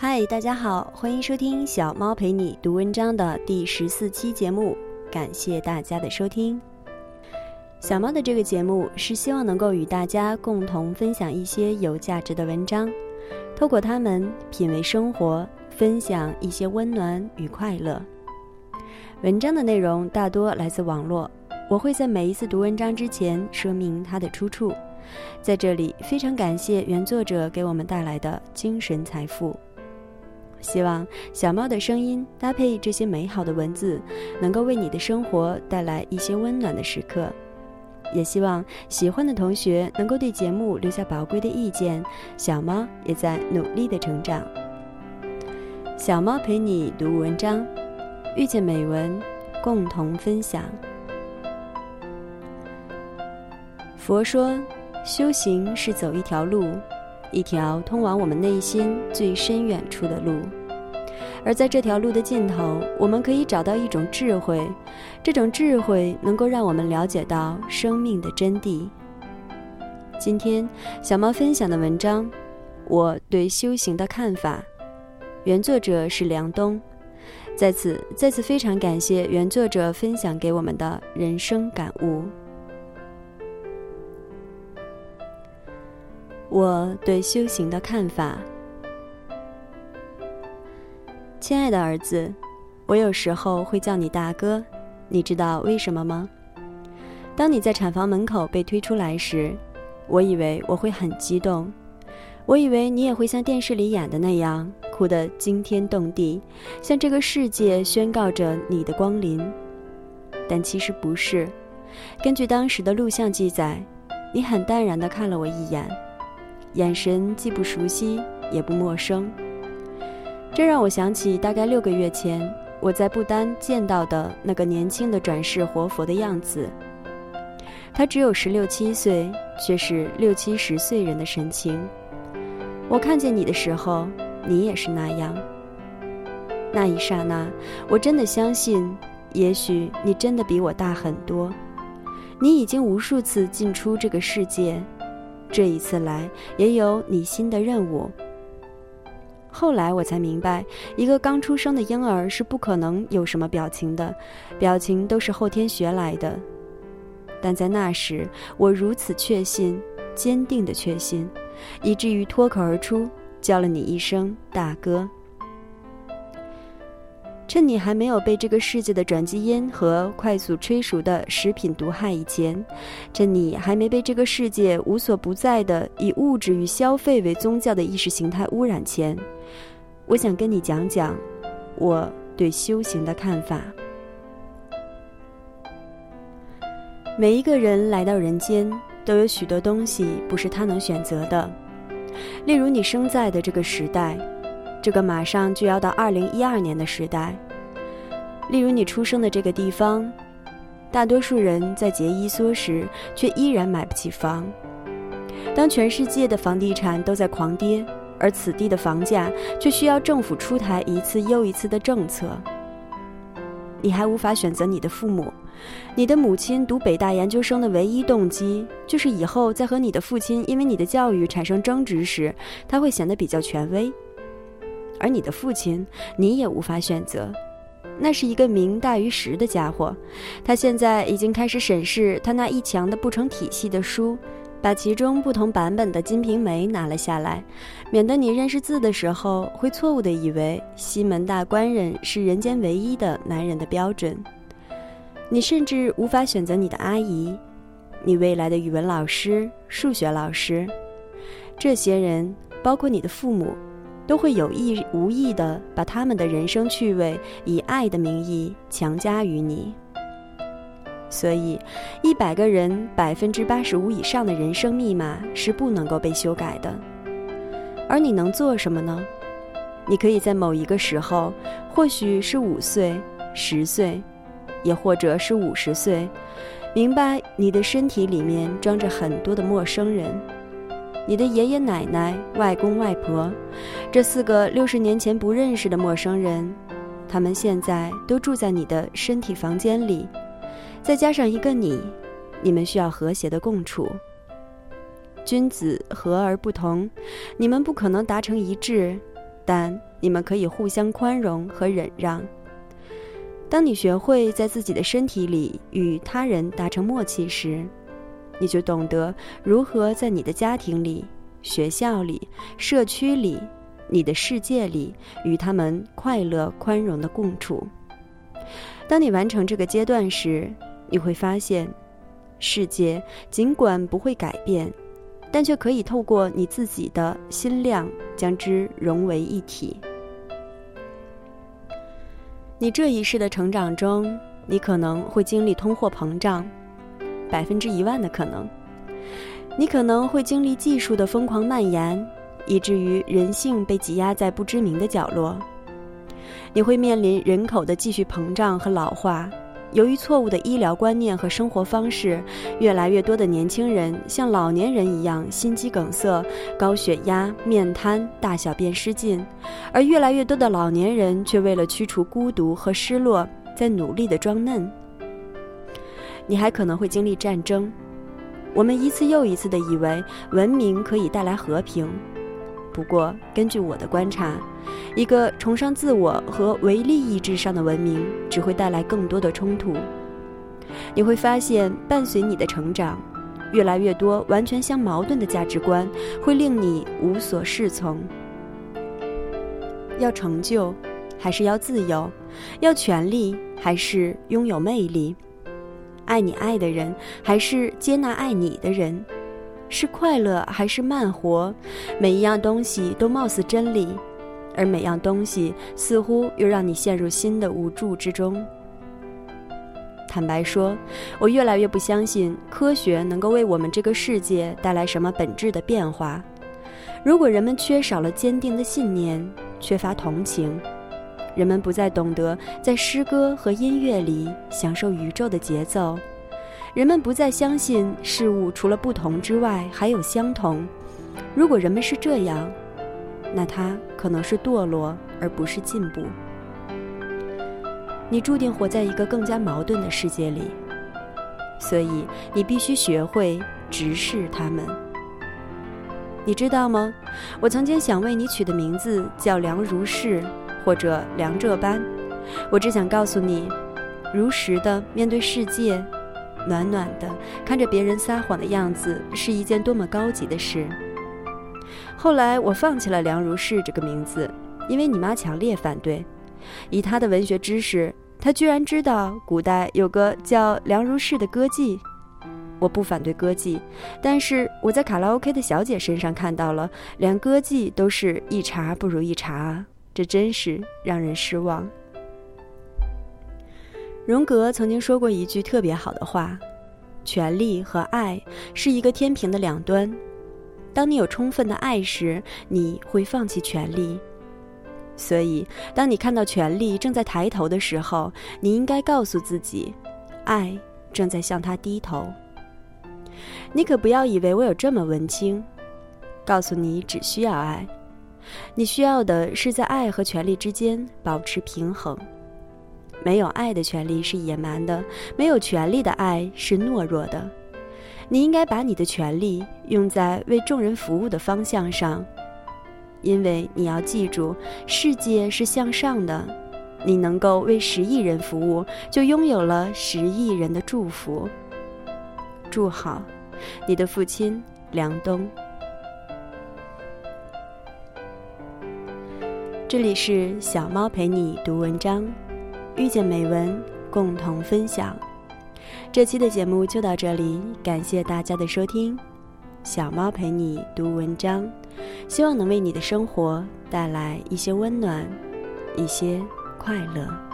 嗨，大家好，欢迎收听小猫陪你读文章的第十四期节目，感谢大家的收听。小猫的这个节目是希望能够与大家共同分享一些有价值的文章，透过它们品味生活，分享一些温暖与快乐。文章的内容大多来自网络，我会在每一次读文章之前说明它的出处。在这里，非常感谢原作者给我们带来的精神财富。希望小猫的声音搭配这些美好的文字，能够为你的生活带来一些温暖的时刻。也希望喜欢的同学能够对节目留下宝贵的意见。小猫也在努力的成长。小猫陪你读文章，遇见美文，共同分享。佛说，修行是走一条路。一条通往我们内心最深远处的路，而在这条路的尽头，我们可以找到一种智慧，这种智慧能够让我们了解到生命的真谛。今天，小猫分享的文章《我对修行的看法》，原作者是梁冬。在此，再次非常感谢原作者分享给我们的人生感悟。我对修行的看法，亲爱的儿子，我有时候会叫你大哥，你知道为什么吗？当你在产房门口被推出来时，我以为我会很激动，我以为你也会像电视里演的那样哭得惊天动地，向这个世界宣告着你的光临。但其实不是，根据当时的录像记载，你很淡然地看了我一眼。眼神既不熟悉也不陌生，这让我想起大概六个月前我在不丹见到的那个年轻的转世活佛的样子。他只有十六七岁，却是六七十岁人的神情。我看见你的时候，你也是那样。那一刹那，我真的相信，也许你真的比我大很多。你已经无数次进出这个世界。这一次来也有你新的任务。后来我才明白，一个刚出生的婴儿是不可能有什么表情的，表情都是后天学来的。但在那时，我如此确信，坚定的确信，以至于脱口而出叫了你一声大哥。趁你还没有被这个世界的转基因和快速催熟的食品毒害以前，趁你还没被这个世界无所不在的以物质与消费为宗教的意识形态污染前，我想跟你讲讲我对修行的看法。每一个人来到人间，都有许多东西不是他能选择的，例如你生在的这个时代。这个马上就要到二零一二年的时代，例如你出生的这个地方，大多数人在节衣缩食，却依然买不起房。当全世界的房地产都在狂跌，而此地的房价却需要政府出台一次又一次的政策，你还无法选择你的父母。你的母亲读北大研究生的唯一动机，就是以后在和你的父亲因为你的教育产生争执时，他会显得比较权威。而你的父亲，你也无法选择，那是一个名大于实的家伙。他现在已经开始审视他那一墙的不成体系的书，把其中不同版本的《金瓶梅》拿了下来，免得你认识字的时候会错误地以为西门大官人是人间唯一的男人的标准。你甚至无法选择你的阿姨，你未来的语文老师、数学老师，这些人包括你的父母。都会有意无意地把他们的人生趣味以爱的名义强加于你。所以，一百个人百分之八十五以上的人生密码是不能够被修改的。而你能做什么呢？你可以在某一个时候，或许是五岁、十岁，也或者是五十岁，明白你的身体里面装着很多的陌生人。你的爷爷奶奶、外公外婆，这四个六十年前不认识的陌生人，他们现在都住在你的身体房间里，再加上一个你，你们需要和谐的共处。君子和而不同，你们不可能达成一致，但你们可以互相宽容和忍让。当你学会在自己的身体里与他人达成默契时，你就懂得如何在你的家庭里、学校里、社区里、你的世界里与他们快乐、宽容的共处。当你完成这个阶段时，你会发现，世界尽管不会改变，但却可以透过你自己的心量将之融为一体。你这一世的成长中，你可能会经历通货膨胀，百分之一万的可能；你可能会经历技术的疯狂蔓延，以至于人性被挤压在不知名的角落；你会面临人口的继续膨胀和老化。由于错误的医疗观念和生活方式，越来越多的年轻人像老年人一样心肌梗塞、高血压、面瘫、大小便失禁，而越来越多的老年人却为了驱除孤独和失落，在努力的装嫩。你还可能会经历战争，我们一次又一次地以为文明可以带来和平，不过根据我的观察。一个崇尚自我和唯利益至上的文明，只会带来更多的冲突。你会发现，伴随你的成长，越来越多完全相矛盾的价值观会令你无所适从。要成就，还是要自由？要权利，还是拥有魅力？爱你爱的人，还是接纳爱你的人？是快乐，还是慢活？每一样东西都貌似真理。而每样东西似乎又让你陷入新的无助之中。坦白说，我越来越不相信科学能够为我们这个世界带来什么本质的变化。如果人们缺少了坚定的信念，缺乏同情，人们不再懂得在诗歌和音乐里享受宇宙的节奏，人们不再相信事物除了不同之外还有相同。如果人们是这样，那它可能是堕落，而不是进步。你注定活在一个更加矛盾的世界里，所以你必须学会直视他们。你知道吗？我曾经想为你取的名字叫梁如是，或者梁这般。我只想告诉你，如实的面对世界，暖暖的看着别人撒谎的样子，是一件多么高级的事。后来我放弃了梁如是这个名字，因为你妈强烈反对。以她的文学知识，她居然知道古代有个叫梁如是的歌妓。我不反对歌妓，但是我在卡拉 OK 的小姐身上看到了，连歌妓都是一茬不如一茬啊，这真是让人失望。荣格曾经说过一句特别好的话：“权力和爱是一个天平的两端。”当你有充分的爱时，你会放弃权力。所以，当你看到权力正在抬头的时候，你应该告诉自己，爱正在向他低头。你可不要以为我有这么文青，告诉你只需要爱。你需要的是在爱和权力之间保持平衡。没有爱的权利是野蛮的，没有权力的爱是懦弱的。你应该把你的权利用在为众人服务的方向上，因为你要记住，世界是向上的。你能够为十亿人服务，就拥有了十亿人的祝福。祝好，你的父亲梁冬。这里是小猫陪你读文章，遇见美文，共同分享。这期的节目就到这里，感谢大家的收听。小猫陪你读文章，希望能为你的生活带来一些温暖，一些快乐。